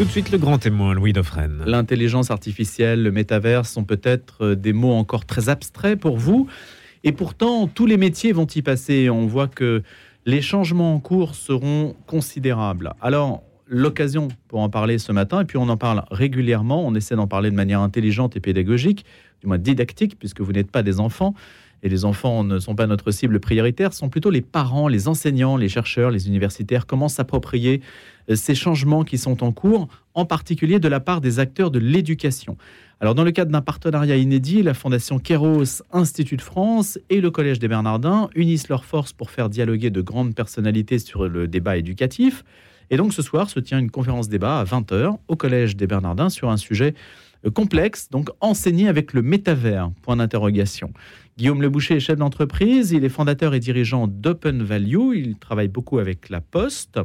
Tout de suite, le grand témoin, Louis Dauphren. L'intelligence artificielle, le métavers sont peut-être euh, des mots encore très abstraits pour vous. Et pourtant, tous les métiers vont y passer. On voit que les changements en cours seront considérables. Alors, l'occasion pour en parler ce matin, et puis on en parle régulièrement, on essaie d'en parler de manière intelligente et pédagogique, du moins didactique, puisque vous n'êtes pas des enfants, et les enfants ne sont pas notre cible prioritaire, sont plutôt les parents, les enseignants, les chercheurs, les universitaires. Comment s'approprier euh, ces changements qui sont en cours, en particulier de la part des acteurs de l'éducation? Alors, dans le cadre d'un partenariat inédit, la Fondation Kéros, Institut de France et le Collège des Bernardins unissent leurs forces pour faire dialoguer de grandes personnalités sur le débat éducatif. Et donc, ce soir se tient une conférence débat à 20h au Collège des Bernardins sur un sujet euh, complexe, donc enseigné avec le métavers, point d'interrogation. Guillaume Leboucher est chef d'entreprise, il est fondateur et dirigeant d'Open Value, il travaille beaucoup avec la Poste,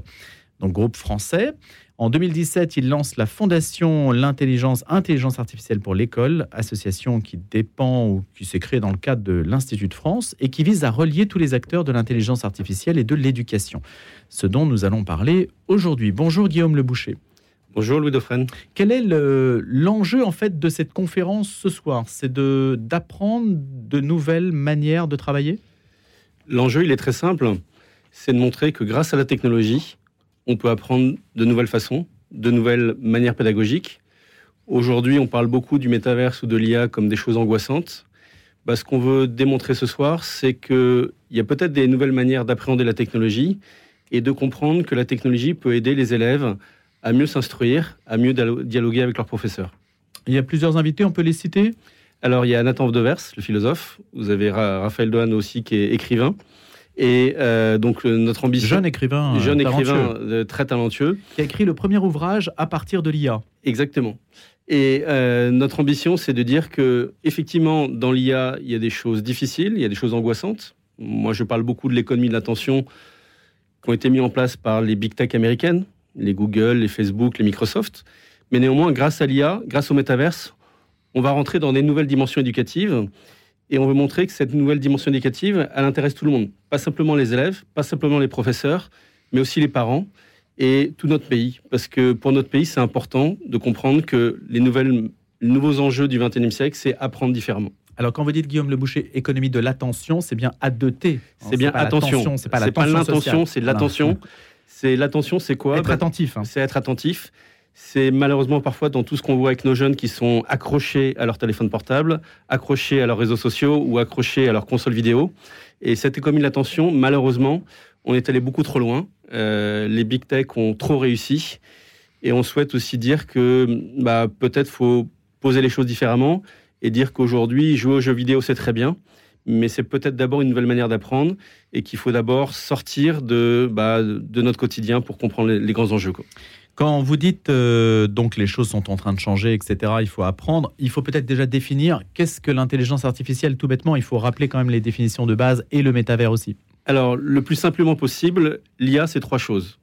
donc groupe français. En 2017, il lance la fondation L'intelligence intelligence artificielle pour l'école, association qui dépend ou qui s'est créée dans le cadre de l'Institut de France et qui vise à relier tous les acteurs de l'intelligence artificielle et de l'éducation. Ce dont nous allons parler aujourd'hui. Bonjour Guillaume Leboucher. Bonjour Louis Dauphren. Quel est l'enjeu en fait de cette conférence ce soir? C'est d'apprendre de, nouvelles manières de travailler? L'enjeu, il est très simple. C'est de montrer que grâce à la technologie, on peut apprendre de nouvelles façons, de nouvelles manières pédagogiques. Aujourd'hui, on parle beaucoup du métaverse ou de l'IA comme des choses angoissantes. Bah, ce qu'on veut démontrer ce soir, c'est qu'il y a peut-être des nouvelles manières d'appréhender la technologie et de comprendre que la technologie peut aider les élèves à mieux s'instruire, à mieux dialoguer avec leurs professeurs. Il y a plusieurs invités, on peut les citer? Alors, il y a Nathan Devers, le philosophe. Vous avez Raphaël Dohan aussi, qui est écrivain. Et euh, donc notre ambition. Jeune écrivain. Euh, jeune écrivain euh, très talentueux. Qui a écrit le premier ouvrage à partir de l'IA. Exactement. Et notre ambition, c'est de dire que effectivement, dans l'IA, il y a des choses difficiles, il y a des choses angoissantes. Moi, je parle beaucoup de l'économie de l'attention qui ont été mis en place par les big tech américaines, les Google, les Facebook, les Microsoft. Mais néanmoins, grâce à l'IA, grâce au métaverse, on va rentrer dans des nouvelles dimensions éducatives et on veut montrer que cette nouvelle dimension éducative, elle intéresse tout le monde. Pas simplement les élèves, pas simplement les professeurs, mais aussi les parents et tout notre pays. Parce que pour notre pays, c'est important de comprendre que les, nouvelles, nouveaux enjeux du XXIe siècle, c'est apprendre différemment. Alors, quand vous dites Guillaume Le Boucher, économie de l'attention, c'est bien à deux T. C'est bien attention. C'est pas l'intention, c'est l'attention. C'est l'attention, c'est quoi? Être attentif. Hein. C'est être attentif. C'est malheureusement parfois dans tout ce qu'on voit avec nos jeunes qui sont accrochés à leur téléphone portable, accrochés à leurs réseaux sociaux ou accrochés à leur console vidéo. Et cette économie de l'attention, malheureusement, on est allé beaucoup trop loin. Euh, les big tech ont trop réussi. Et on souhaite aussi dire que bah, peut-être faut poser les choses différemment et dire qu'aujourd'hui, jouer aux jeux vidéo, c'est très bien mais c'est peut-être d'abord une nouvelle manière d'apprendre et qu'il faut d'abord sortir de, bah, de notre quotidien pour comprendre les, grands enjeux. Quand vous dites euh, donc les choses sont en train de changer, etc., il faut apprendre, il faut peut-être déjà définir qu'est-ce que l'intelligence artificielle tout bêtement, il faut rappeler quand même les définitions de base et le métavers aussi. Alors, le plus simplement possible, l'IA, c'est trois choses.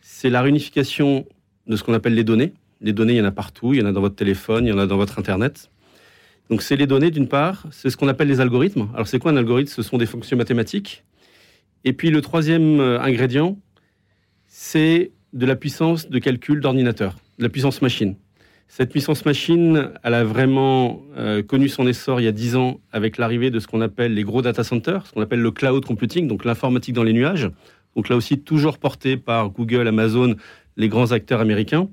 C'est la réunification de ce qu'on appelle les données. Les données, il y en a partout, il y en a dans votre téléphone, il y en a dans votre Internet. Donc c'est les données d'une part, c'est ce qu'on appelle les algorithmes. Alors c'est quoi un algorithme? Ce sont des fonctions mathématiques. Et puis le troisième euh, ingrédient, c'est de la puissance de calcul d'ordinateur, de la puissance machine. Cette puissance machine, elle a vraiment euh, connu son essor il y a dix ans avec l'arrivée de ce qu'on appelle les gros data centers, ce qu'on appelle le cloud computing, donc l'informatique dans les nuages. Donc là aussi, toujours porté par Google, Amazon, les grands acteurs américains.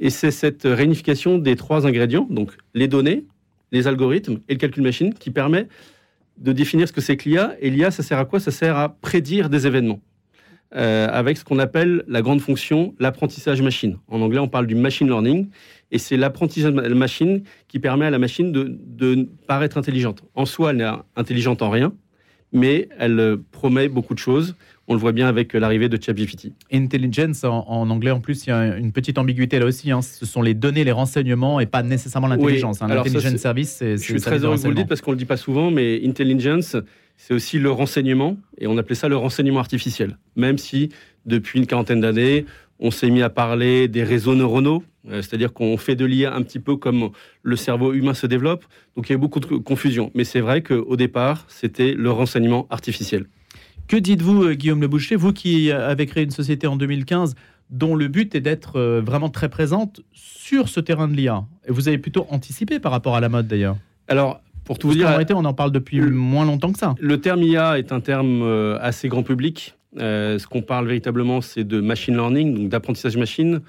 Et c'est cette réunification des trois ingrédients, donc les données, les algorithmes et le calcul machine qui permet de définir ce que c'est que l'IA. Et l'IA, ça sert à quoi? Ça sert à prédire des événements. Euh, avec ce qu'on appelle la grande fonction, l'apprentissage machine. En anglais, on parle du machine learning, et c'est l'apprentissage machine qui permet à la machine de, de paraître intelligente. En soi, elle n'est intelligente en rien, mais elle euh, promet beaucoup de choses. On le voit bien avec euh, l'arrivée de ChatGPT. Intelligence, en, anglais en plus, il y a une petite ambiguïté là aussi. Hein. Ce sont les données, les renseignements et pas nécessairement l'intelligence. Oui. Hein. service, c'est. Je suis très heureux que vous le dites parce qu'on ne le dit pas souvent, mais intelligence, c'est aussi le renseignement et on appelait ça le renseignement artificiel. Même si depuis une quarantaine d'années, on s'est mis à parler des réseaux neuronaux, euh, c'est-à-dire qu'on fait de l'IA un petit peu comme le cerveau humain se développe. Donc il y a beaucoup de confusion. Mais c'est vrai qu'au départ, c'était le renseignement artificiel. Que dites-vous, euh, Guillaume Le Boucher, vous qui avez créé une société en 2015 dont le but est d'être euh, vraiment très présente sur ce terrain de l'IA. Et vous avez plutôt anticipé par rapport à la mode d'ailleurs. Alors, pour tout vous dire, en réalité, on en parle depuis moins longtemps que ça. Le terme IA est un terme euh, assez grand public. Euh, ce qu'on parle véritablement, c'est de machine learning, donc d'apprentissage machine.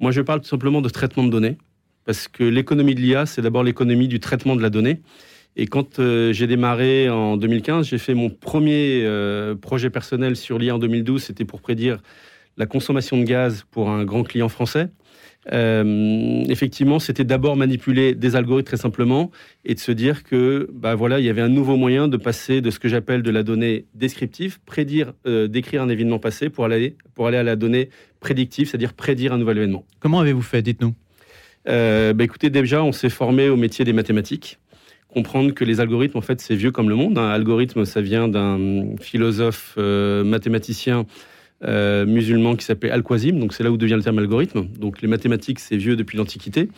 Moi, je parle tout simplement de traitement de données, parce que l'économie de l'IA, c'est d'abord l'économie du traitement de la donnée. Et quand j'ai démarré en 2015, j'ai fait mon premier projet personnel sur l'IA en 2012, c'était pour prédire la consommation de gaz pour un grand client français. Euh, effectivement, c'était d'abord manipuler des algorithmes très simplement et de se dire que, bah voilà, il y avait un nouveau moyen de passer de ce que j'appelle de la donnée descriptive, prédire, euh, décrire un événement passé pour aller, pour aller à la donnée prédictive, c'est-à-dire prédire un nouvel événement. Comment avez-vous fait Dites-nous? Euh, bah écoutez, déjà, on s'est formé au métier des mathématiques. Comprendre que les algorithmes, en fait, c'est vieux comme le monde. Un algorithme, ça vient d'un philosophe mathématicien euh, musulman qui s'appelait Al-Khwarizm. Donc c'est là où devient le terme algorithme. Donc les mathématiques, c'est vieux depuis l'Antiquité.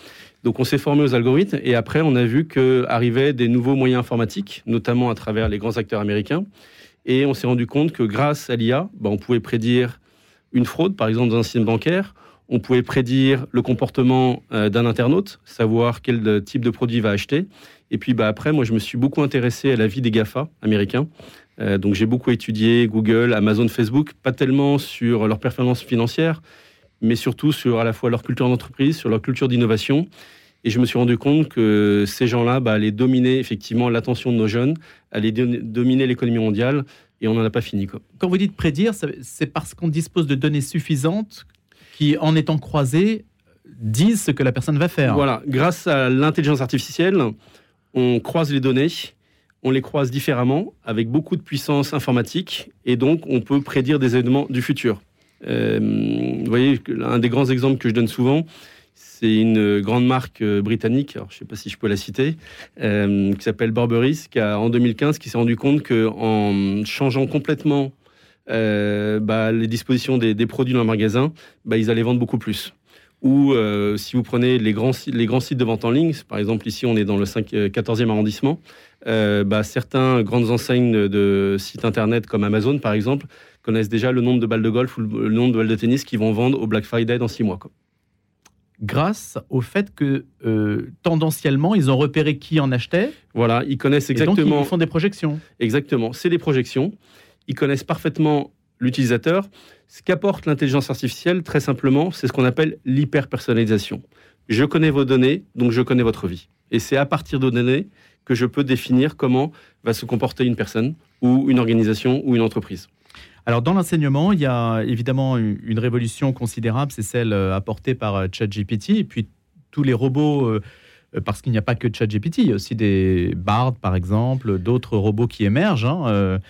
Donc on s'est formé aux algorithmes et après on a vu qu'arrivaient des nouveaux moyens informatiques, notamment à travers les grands acteurs américains. Et on s'est rendu compte que grâce à l'IA, bah, on pouvait prédire une fraude, par exemple dans un système bancaire. On pouvait prédire le comportement euh, d'un internaute, savoir quel type de produit va acheter. Et puis bah, après, moi, je me suis beaucoup intéressé à la vie des GAFA américains, euh, donc j'ai beaucoup étudié Google, Amazon, Facebook, pas tellement sur leur performance financière, mais surtout sur à la fois leur culture d'entreprise, sur leur culture d'innovation. Et je me suis rendu compte que ces gens-là bah, allaient dominer effectivement l'attention de nos jeunes, allaient dominer l'économie mondiale, et on n'en a pas fini. Quoi. Quand vous dites prédire, c'est parce qu'on dispose de données suffisantes qui, en étant croisées, disent ce que la personne va faire. Voilà, grâce à l'intelligence artificielle, on croise les données on les croise différemment, avec beaucoup de puissance informatique, et donc on peut prédire des événements du futur. Euh, vous voyez, un des grands exemples que je donne souvent, c'est une grande marque euh, britannique, je ne sais pas si je peux la citer, euh, qui s'appelle Burberry, qui a en 2015 qui s'est rendu compte qu'en changeant complètement bah, les dispositions des, produits dans le magasin, bah, ils allaient vendre beaucoup plus ou si vous prenez les grands, les grands sites de vente en ligne, par exemple ici on est dans le 5, 14e arrondissement, euh, bah, certains grandes enseignes de, sites internet comme Amazon, par exemple, connaissent déjà le nombre de balles de golf ou le nombre de balles de tennis qu'ils vont vendre au Black Friday dans six mois. Grâce au fait que euh, tendanciellement, ils ont repéré qui en achetait. Voilà, ils connaissent exactement. donc ils font des projections. Exactement, c'est des projections. Ils connaissent parfaitement l'utilisateur. Ce qu'apporte l'intelligence artificielle, très simplement, c'est ce qu'on appelle l'hyper-personnalisation. Je connais vos données, donc je connais votre vie. Et c'est à partir de données que je peux définir comment va se comporter une personne ou une organisation ou une entreprise. Alors dans l'enseignement, il y a évidemment une révolution considérable, c'est celle euh, apportée par euh, ChatGPT et puis tous les robots euh, parce qu'il n'y a pas que ChatGPT, il y a aussi des Bard par exemple, d'autres robots qui émergent, hein,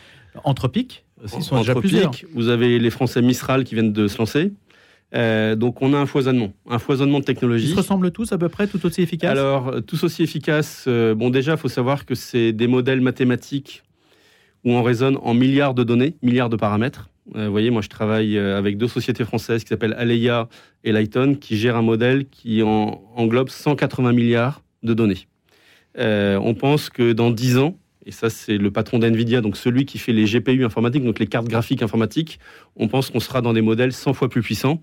aussi, sont déjà plusieurs. Vous avez les Français Mistral qui viennent de se lancer. Euh, donc on a un foisonnement, un foisonnement de technologies. Ils se ressemblent tous à peu près, tout aussi efficaces Alors, euh, tous aussi efficaces. Euh, bon, déjà, il faut savoir que c'est des modèles mathématiques où on raisonne en milliards de données, milliards de paramètres. vous voyez, moi, je travaille avec deux sociétés françaises qui s'appellent Aleia et Lighton, qui gèrent un modèle qui englobe 180 milliards de données. on pense que dans 10 ans, et ça c'est le patron d'NVIDIA, donc celui qui fait les GPU informatiques, donc les cartes graphiques informatiques, on pense qu'on sera dans des modèles 100 fois plus puissants.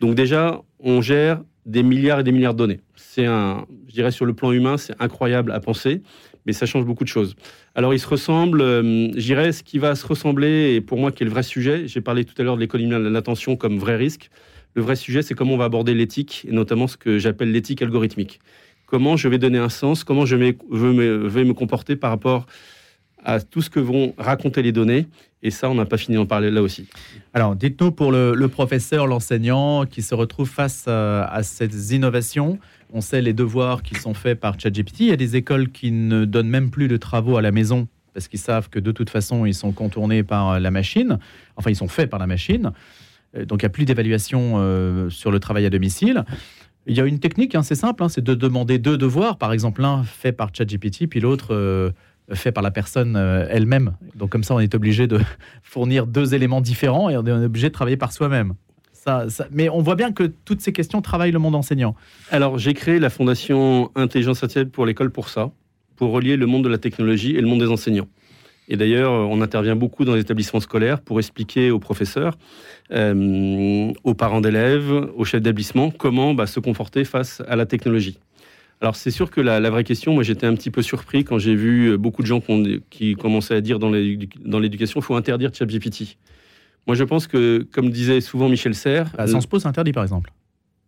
Donc déjà, on gère des milliards et des milliards de données. C'est un, je dirais sur le plan humain, c'est incroyable à penser, mais ça change beaucoup de choses. Alors ils se ressemblent, euh, je dirais ce qui va se ressembler, et pour moi qui est le vrai sujet, j'ai parlé tout à l'heure de l'économie de l'attention comme vrai risque, le vrai sujet c'est comment on va aborder l'éthique, et notamment ce que j'appelle l'éthique algorithmique comment je vais donner un sens, comment je vais me, comporter par rapport à tout ce que vont raconter les données. Et ça, on n'a pas fini d'en parler là aussi. Alors, dites-nous pour le, professeur, l'enseignant qui se retrouve face à, ces innovations. On sait les devoirs qui sont faits par ChatGPT. Il y a des écoles qui ne donnent même plus de travaux à la maison parce qu'ils savent que de toute façon, ils sont contournés par la machine. Enfin, ils sont faits par la machine. Euh, donc, il n'y a plus d'évaluation euh, sur le travail à domicile. Il y a une technique, hein, c'est simple, hein, c'est de demander deux devoirs, par exemple l'un fait par ChatGPT, puis l'autre euh, fait par la personne euh, elle-même. Donc comme ça, on est obligé de fournir deux éléments différents et on est obligé de travailler par soi-même. Ça, mais on voit bien que toutes ces questions travaillent le monde enseignant. Alors j'ai créé la fondation Intelligence artificielle pour l'école pour ça, pour relier le monde de la technologie et le monde des enseignants. Et d'ailleurs, on intervient beaucoup dans les établissements scolaires pour expliquer aux professeurs, euh, aux parents d'élèves, aux chefs d'établissement, comment bah, se comporter face à la technologie. Alors c'est sûr que la, vraie question, moi j'étais un petit peu surpris quand j'ai vu beaucoup de gens qui commençaient à dire dans l'éducation, il faut interdire ChatGPT. Moi je pense que, comme disait souvent Michel Serres... Ah, Sans pose interdit par exemple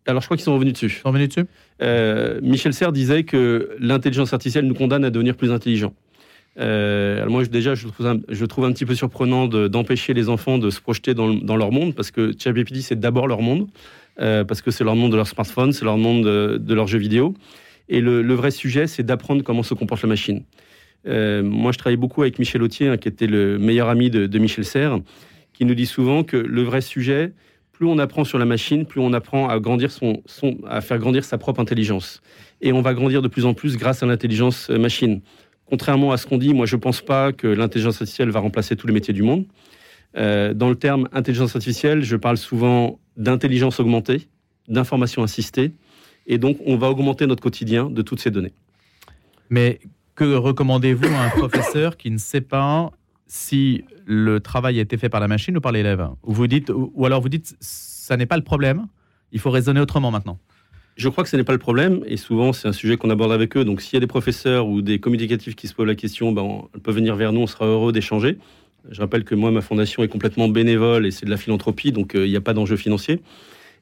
alors je crois qu'ils sont revenus dessus. Sont revenus dessus? Euh, Michel Serres disait que l'intelligence artificielle nous condamne à devenir plus intelligents. Euh, alors moi, déjà, je trouve, un, petit peu surprenant d'empêcher les enfants de se projeter dans, leur monde, parce que ChatGPT, c'est d'abord leur monde, euh, parce que c'est leur monde de leur smartphone, c'est leur monde de, leurs jeux vidéo. Et le, vrai sujet, c'est d'apprendre comment se comporte la machine. Euh, moi, je travaille beaucoup avec Michel Autier, hein, qui était le meilleur ami de, de, Michel Serres, qui nous dit souvent que le vrai sujet, plus on apprend sur la machine, plus on apprend à, grandir son, à faire grandir sa propre intelligence. Et on va grandir de plus en plus grâce à l'intelligence machine contrairement à ce qu'on dit, moi je ne pense pas que l'intelligence artificielle va remplacer tous les métiers du monde. Euh, dans le terme intelligence artificielle, je parle souvent d'intelligence augmentée, d'information assistée, et donc on va augmenter notre quotidien de toutes ces données. Mais que recommandez-vous à un professeur qui ne sait pas si le travail a été fait par la machine ou par l'élève? Ou, vous dites, ou alors vous dites, ça n'est pas le problème, il faut raisonner autrement maintenant je crois que ce n'est pas le problème, et souvent c'est un sujet qu'on aborde avec eux. Donc s'il y a des professeurs ou des communicatifs qui se posent la question, ben, on peut venir vers nous, on sera heureux d'échanger. Je rappelle que moi, ma fondation est complètement bénévole et c'est de la philanthropie, donc euh, il n'y a pas d'enjeu financier.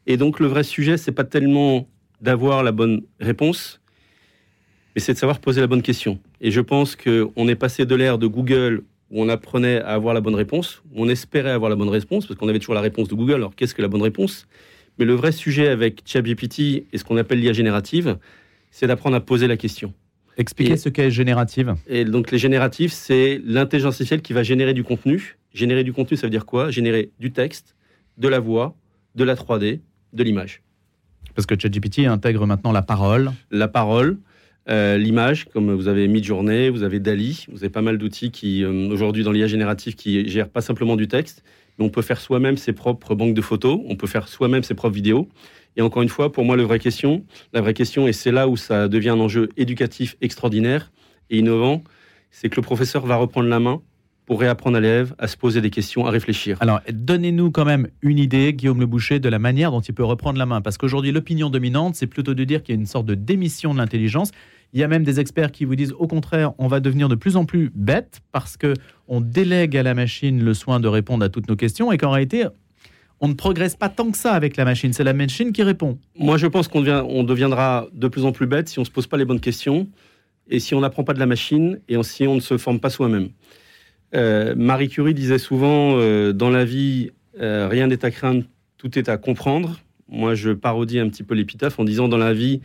Et donc le vrai sujet, c'est pas tellement d'avoir la bonne réponse, mais c'est de savoir poser la bonne question. Et je pense qu'on est passé de l'ère de Google où on apprenait à avoir la bonne réponse, où on espérait avoir la bonne réponse, parce qu'on avait toujours la réponse de Google. Alors qu'est-ce que la bonne réponse? Mais le vrai sujet avec ChatGPT et ce qu'on appelle l'IA générative, c'est d'apprendre à poser la question. Expliquez ce qu'est générative. Et donc les génératives, c'est l'intelligence artificielle qui va générer du contenu. Générer du contenu, ça veut dire quoi? Générer du texte, de la voix, de la 3D, de l'image. Parce que ChatGPT intègre maintenant la parole. La parole, euh, l'image, comme vous avez Midjourney, vous avez Dali, vous avez pas mal d'outils qui, euh, aujourd'hui, dans l'IA générative, qui gèrent pas simplement du texte, on peut faire soi-même ses propres banques de photos, on peut faire soi-même ses propres vidéos. Et encore une fois, pour moi, la vraie question, la vraie question, et c'est là où ça devient un enjeu éducatif extraordinaire et innovant, c'est que le professeur va reprendre la main pour réapprendre à l'élève à se poser des questions, à réfléchir. Alors, donnez-nous quand même une idée, Guillaume Le Boucher, de la manière dont il peut reprendre la main. Parce qu'aujourd'hui, l'opinion dominante, c'est plutôt de dire qu'il y a une sorte de démission de l'intelligence. Il y a même des experts qui vous disent au contraire, on va devenir de plus en plus bête parce que on délègue à la machine le soin de répondre à toutes nos questions et qu'en réalité, on ne progresse pas tant que ça avec la machine. C'est la machine qui répond. Moi, je pense qu'on on deviendra de plus en plus bête si on ne se pose pas les bonnes questions et si on n'apprend pas de la machine et si on ne se forme pas soi-même. Euh, Marie Curie disait souvent euh, dans la vie, euh, rien n'est à craindre, tout est à comprendre. Moi, je parodie un petit peu l'épitaphe en disant dans la vie,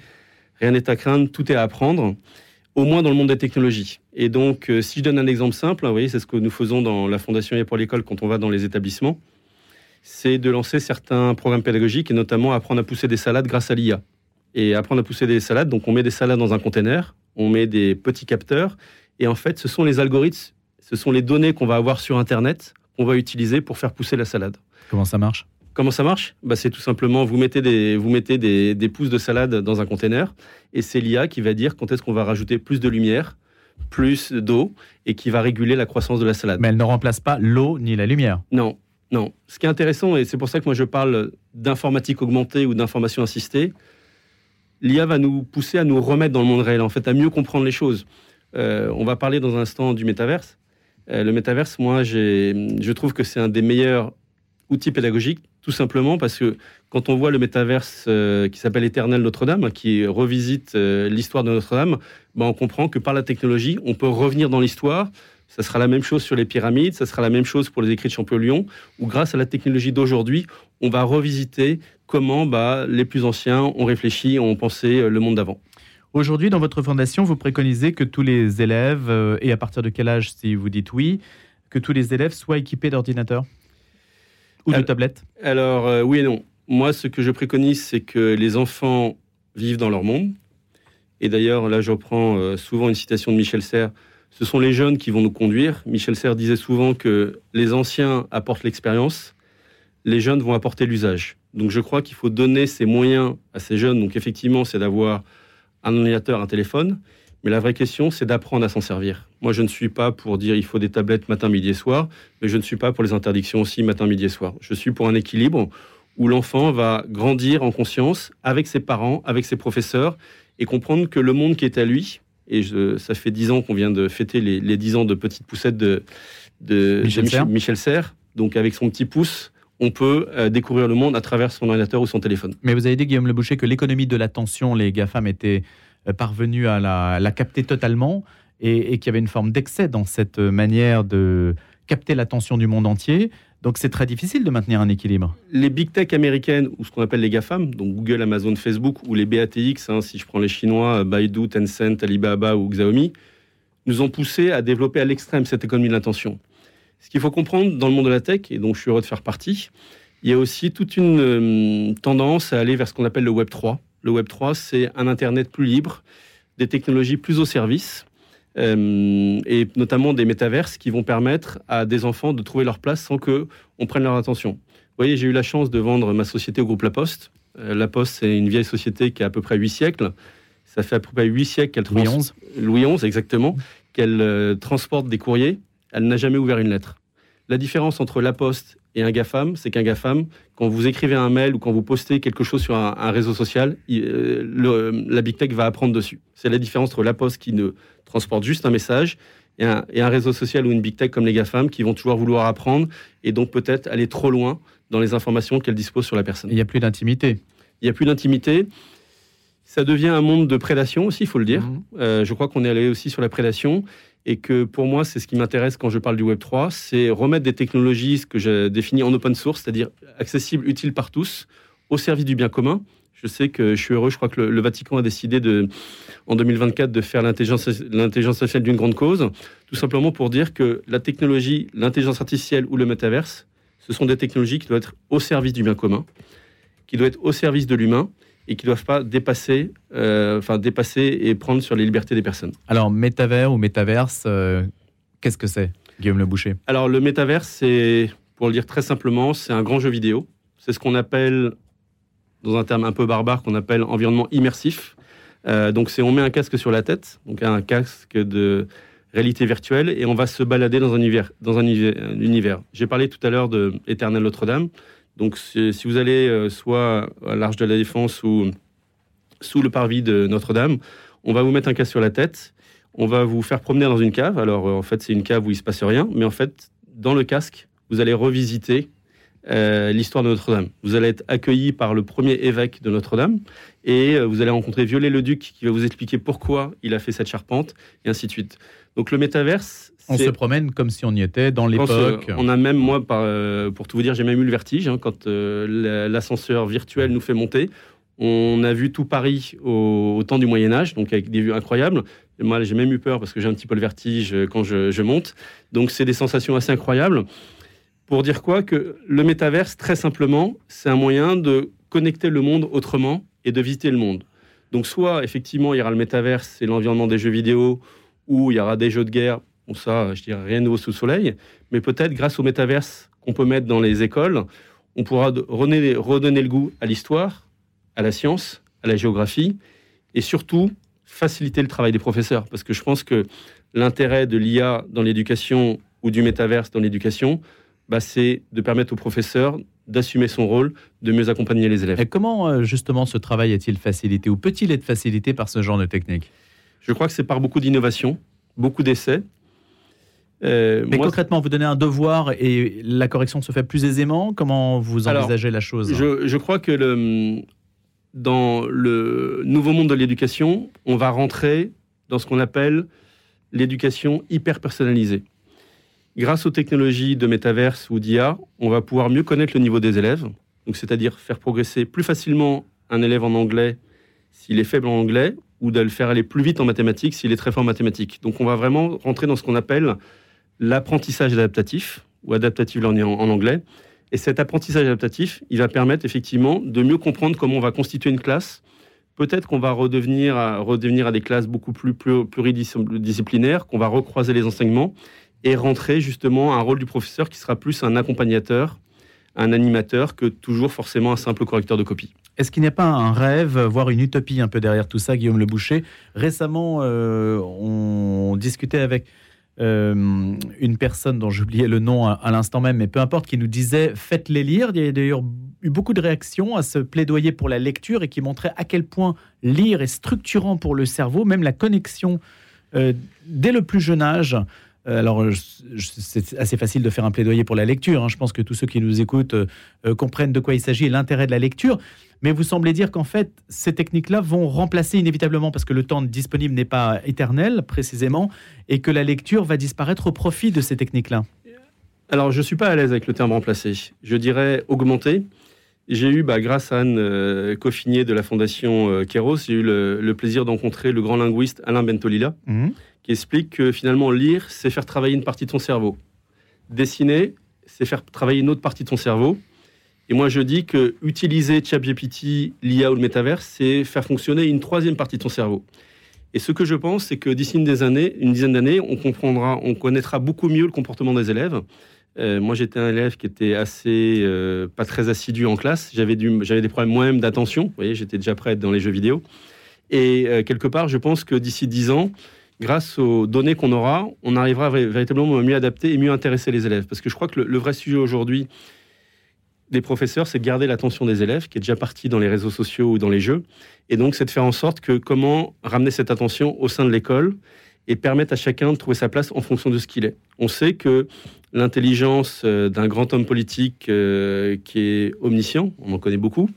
rien n'est à craindre, tout est à apprendre, au moins dans le monde des technologies. Et donc, euh, si je donne un exemple simple, hein, vous voyez, c'est ce que nous faisons dans la Fondation IA pour l'école quand on va dans les établissements, c'est de lancer certains programmes pédagogiques et notamment apprendre à pousser des salades grâce à l'IA. Et apprendre à pousser des salades, donc on met des salades dans un container, on met des petits capteurs, et en fait, ce sont les algorithmes, ce sont les données qu'on va avoir sur Internet qu'on va utiliser pour faire pousser la salade. Comment ça marche? Comment ça marche bah, C'est tout simplement, vous mettez, des, vous mettez des, des pousses de salade dans un container, et c'est l'IA qui va dire quand est-ce qu'on va rajouter plus de lumière, plus d'eau, et qui va réguler la croissance de la salade. Mais elle ne remplace pas l'eau ni la lumière. Non, non. Ce qui est intéressant, et c'est pour ça que moi je parle d'informatique augmentée ou d'information assistée, l'IA va nous pousser à nous remettre dans le monde réel, en fait, à mieux comprendre les choses. Euh, on va parler dans un instant du métaverse. Euh, le métaverse, moi, je trouve que c'est un des meilleurs outil pédagogique, tout simplement parce que quand on voit le métaverse euh, qui s'appelle Éternel Notre-Dame, qui revisite euh, l'histoire de Notre-Dame, ben on comprend que par la technologie, on peut revenir dans l'histoire. Ça sera la même chose sur les pyramides, ça sera la même chose pour les écrits de Champollion, où grâce à la technologie d'aujourd'hui, on va revisiter comment bah, les plus anciens ont réfléchi, ont pensé euh, le monde d'avant. Aujourd'hui, dans votre fondation, vous préconisez que tous les élèves, et à partir de quel âge si vous dites oui, que tous les élèves soient équipés d'ordinateurs? Ou de tablettes Alors, euh, oui et non. Moi, ce que je préconise, c'est que les enfants vivent dans leur monde. Et d'ailleurs, là, je reprends euh, souvent une citation de Michel Serres. Ce sont les jeunes qui vont nous conduire. Michel Serres disait souvent que les anciens apportent l'expérience, les jeunes vont apporter l'usage. Donc, je crois qu'il faut donner ces moyens à ces jeunes. Donc, effectivement, c'est d'avoir un ordinateur, un téléphone. Mais la vraie question, c'est d'apprendre à s'en servir. Moi, je ne suis pas pour dire il faut des tablettes matin, midi et soir, mais je ne suis pas pour les interdictions aussi matin, midi et soir. Je suis pour un équilibre où l'enfant va grandir en conscience avec ses parents, avec ses professeurs, et comprendre que le monde qui est à lui, et ça fait dix ans qu'on vient de fêter les, dix ans de petite poussette de, Michel, Serres, donc avec son petit pouce, on peut euh, découvrir le monde à travers son ordinateur ou son téléphone. Mais vous avez dit, Guillaume Le Boucher, que l'économie de l'attention, les GAFAM étaient euh, parvenus à la capter totalement et, qu'il y avait une forme d'excès dans cette manière de capter l'attention du monde entier. Donc c'est très difficile de maintenir un équilibre. Les big tech américaines, ou ce qu'on appelle les GAFAM, donc Google, Amazon, Facebook, ou les BATX, hein, si je prends les Chinois, Baidu, Tencent, Alibaba ou Xiaomi, nous ont poussé à développer à l'extrême cette économie de l'attention. Ce qu'il faut comprendre dans le monde de la tech, et dont je suis heureux de faire partie, il y a aussi toute une euh, tendance à aller vers ce qu'on appelle le Web 3. Le Web 3, c'est un Internet plus libre, des technologies plus au service, euh, et notamment des métaverses qui vont permettre à des enfants de trouver leur place sans que on prenne leur attention. Vous voyez, j'ai eu la chance de vendre ma société au groupe La Poste. Euh, la Poste, c'est une vieille société qui a à peu près 8 siècles. Ça fait à peu près 8 siècles qu'elle Louis XI. Louis XI, exactement. Qu'elle euh, transporte des courriers. Elle n'a jamais ouvert une lettre. La différence entre La Poste et un GAFAM, c'est qu'un GAFAM, quand vous écrivez un mail ou quand vous postez quelque chose sur un, réseau social, la Big Tech va apprendre dessus. C'est la différence entre La Poste qui ne transporte juste un message et un, réseau social ou une big tech comme les GAFAM qui vont toujours vouloir apprendre et donc peut-être aller trop loin dans les informations qu'elles disposent sur la personne. Il n'y a plus d'intimité. Il n'y a plus d'intimité. Ça devient un monde de prédation aussi, il faut le dire. Mhm. Euh, je crois qu'on est allé aussi sur la prédation et que pour moi, c'est ce qui m'intéresse quand je parle du Web 3, c'est remettre des technologies, ce que j'ai défini en open source, c'est-à-dire accessibles, utiles par tous, au service du bien commun, je sais que je suis heureux, je crois que le, Vatican a décidé de, en 2024 de faire l'intelligence artificielle d'une grande cause, tout simplement pour dire que la technologie, l'intelligence artificielle ou le métaverse, ce sont des technologies qui doivent être au service du bien commun, qui doivent être au service de l'humain et qui ne doivent pas dépasser, euh, enfin, dépasser et prendre sur les libertés des personnes. Alors, métavers ou métaverse, euh, qu'est-ce que c'est, Guillaume Le Boucher? Alors, le métaverse, c'est, pour le dire très simplement, c'est un grand jeu vidéo. C'est ce qu'on appelle dans un terme un peu barbare qu'on appelle environnement immersif. Euh, donc c'est on met un casque sur la tête, donc un casque de réalité virtuelle, et on va se balader dans un univers. Dans un univers. J'ai parlé tout à l'heure de Éternel Notre-Dame. Donc si vous allez euh, soit à l'Arche de la Défense ou sous le parvis de Notre-Dame, on va vous mettre un casque sur la tête, on va vous faire promener dans une cave. Alors euh, en fait c'est une cave où il se passe rien, mais en fait dans le casque vous allez revisiter euh, l'histoire de Notre-Dame. Vous allez être accueilli par le premier évêque de Notre-Dame et euh, vous allez rencontrer Viollet-le-Duc qui va vous expliquer pourquoi il a fait cette charpente et ainsi de suite. Donc le métaverse. On se promène comme si on y était dans l'époque. On a même, moi, euh, pour tout vous dire, j'ai même eu le vertige hein, quand l'ascenseur virtuel nous fait monter. On a vu tout Paris au, temps du Moyen Âge, donc avec des vues incroyables. moi, j'ai même eu peur parce que j'ai un petit peu le vertige quand je monte. Donc, c'est des sensations assez incroyables. Pour dire quoi Que le métaverse, très simplement, c'est un moyen de connecter le monde autrement et de visiter le monde. Donc soit effectivement il y aura le métaverse, c'est l'environnement des jeux vidéo, où il y aura des jeux de guerre, bon ça je dirais rien de nouveau sous le soleil, mais peut-être grâce au métaverse qu'on peut mettre dans les écoles, on pourra redonner, redonner le goût à l'histoire, à la science, à la géographie, et surtout faciliter le travail des professeurs, parce que je pense que l'intérêt de l'IA dans l'éducation ou du métaverse dans l'éducation, bah, c'est de permettre au professeur d'assumer son rôle, de mieux accompagner les élèves. Et comment euh, justement ce travail est-il facilité ou peut-il être facilité par ce genre de technique? Je crois que c'est par beaucoup d'innovation, beaucoup d'essais. Euh, Mais concrètement, vous donnez un devoir et la correction se fait plus aisément? Comment vous envisagez la chose? je, je, crois que le, dans le nouveau monde de l'éducation, on va rentrer dans ce qu'on appelle l'éducation hyper personnalisée. Grâce aux technologies de métaverse ou d'IA, on va pouvoir mieux connaître le niveau des élèves, c'est-à-dire faire progresser plus facilement un élève en anglais s'il est faible en anglais, ou de le faire aller plus vite en mathématiques s'il est très fort en mathématiques. Donc on va vraiment rentrer dans ce qu'on appelle l'apprentissage adaptatif, ou adaptative learning en, anglais. Et cet apprentissage adaptatif, il va permettre effectivement de mieux comprendre comment on va constituer une classe. Peut-être qu'on va redevenir redevenir à des classes beaucoup plus pluridisciplinaires, qu'on va recroiser les enseignements et rentrer justement un rôle du professeur qui sera plus un accompagnateur, un animateur que toujours forcément un simple correcteur de copie. Est-ce qu'il n'y a pas un rêve, voire une utopie un peu derrière tout ça, Guillaume Le Boucher Récemment, euh, on discutait avec euh, une personne dont j'oubliais le nom à, l'instant même, mais peu importe, qui nous disait faites-les lire. Il y a d'ailleurs eu beaucoup de réactions à ce plaidoyer pour la lecture et qui montrait à quel point lire est structurant pour le cerveau, même la connexion euh, dès le plus jeune âge alors, c'est assez facile de faire un plaidoyer pour la lecture. Hein. Je pense que tous ceux qui nous écoutent euh, euh, comprennent de quoi il s'agit et l'intérêt de la lecture. Mais vous semblez dire qu'en fait, ces techniques-là vont remplacer inévitablement, parce que le temps disponible n'est pas éternel, précisément, et que la lecture va disparaître au profit de ces techniques-là. Alors, je ne suis pas à l'aise avec le terme remplacer. Je dirais augmenter. J'ai eu, bah, grâce à Anne euh, de la Fondation Kéros, j'ai eu le, plaisir d'encontrer le grand linguiste Alain Bentolila, mmh qui explique que finalement lire, c'est faire travailler une partie de ton cerveau. Dessiner, c'est faire travailler une autre partie de ton cerveau. Et moi, je dis que utiliser ChatGPT, l'IA ou le métaverse, c'est faire fonctionner une troisième partie de ton cerveau. Et ce que je pense, c'est que d'ici une, dizaine d'années, on comprendra, on connaîtra beaucoup mieux le comportement des élèves. Euh, moi, j'étais un élève qui était assez euh, pas très assidu en classe. J'avais des problèmes moi-même d'attention. Vous voyez, j'étais déjà prêt dans les jeux vidéo. Et euh, quelque part, je pense que d'ici dix ans, grâce aux données qu'on aura, on arrivera véritablement à mieux adapter et mieux intéresser les élèves. Parce que je crois que le, vrai sujet aujourd'hui des professeurs, c'est de garder l'attention des élèves, qui est déjà partie dans les réseaux sociaux ou dans les jeux. Et donc, c'est de faire en sorte que comment ramener cette attention au sein de l'école et permettre à chacun de trouver sa place en fonction de ce qu'il est. On sait que l'intelligence euh, d'un grand homme politique euh, qui est omniscient, on en connaît beaucoup,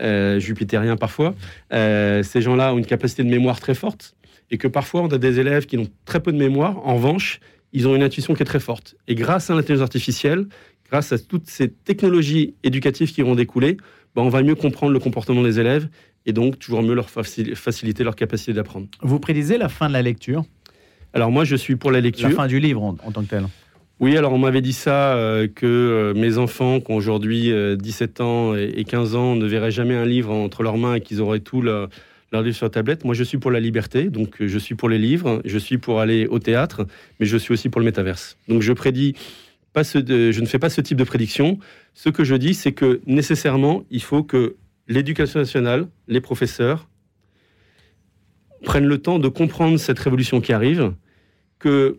euh, jupitérien parfois, ces gens-là ont une capacité de mémoire très forte et que parfois on a des élèves qui ont très peu de mémoire. En revanche, ils ont une intuition qui est très forte. Et grâce à l'intelligence artificielle, grâce à toutes ces technologies éducatives qui vont découler, ben, on va mieux comprendre le comportement des élèves et donc toujours mieux leur faciliter leur capacité d'apprendre. Vous prédisez la fin de la lecture? Alors moi, je suis pour la lecture. La fin du livre en, tant que tel oui, alors on m'avait dit ça, euh, que euh, mes enfants qui ont aujourd'hui 17 euh, ans et, 15 ans ne verraient jamais un livre entre leurs mains et qu'ils auraient tout le, livre sur tablette. Moi, je suis pour la liberté, donc euh, je suis pour les livres, je suis pour aller au théâtre, mais je suis aussi pour le métaverse. Donc je ne fais pas ce type de prédiction. Ce que je dis, c'est que nécessairement, il faut que l'éducation nationale, les professeurs, prennent le temps de comprendre cette révolution qui arrive, que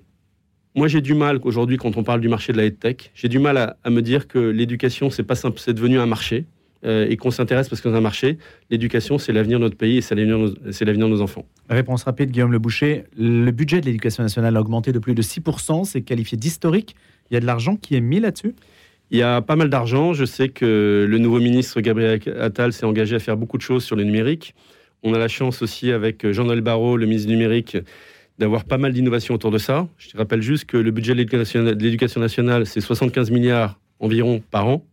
moi j'ai du mal aujourd'hui quand on parle du marché de la tech, j'ai du mal à, à me dire que l'éducation c'est pas simple, c'est devenu un marché. Euh, et qu'on s'intéresse parce qu'on a un marché. L'éducation, c'est l'avenir de notre pays et c'est l'avenir de nos enfants. Réponse rapide, Guillaume Le Boucher. Le budget de l'éducation nationale a augmenté de plus de 6%. C'est qualifié d'historique. Il y a de l'argent qui est mis là-dessus? Il y a pas mal d'argent. Je sais que le nouveau ministre Gabriel Attal s'est engagé à faire beaucoup de choses sur le numérique. On a la chance aussi avec Jean-Noël Barrot, le ministre du numérique, d'avoir pas mal d'innovations autour de ça. Je te rappelle juste que le budget de l'éducation nationale, c'est 75 milliards environ par an.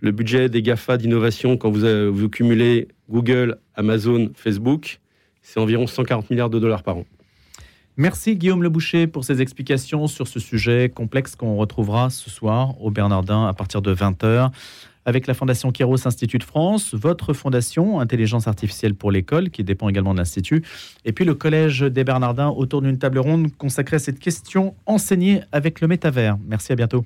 Le budget des GAFA d'innovation, quand vous, euh, cumulez Google, Amazon, Facebook, c'est environ 140 milliards de dollars par an. Merci Guillaume Le Boucher pour ces explications sur ce sujet complexe qu'on retrouvera ce soir au Bernardin à partir de 20h avec la Fondation Kéros Institut de France, votre fondation Intelligence artificielle pour l'école qui dépend également de l'Institut, et puis le Collège des Bernardins autour d'une table ronde consacrée à cette question enseignée avec le métavers. Merci à bientôt.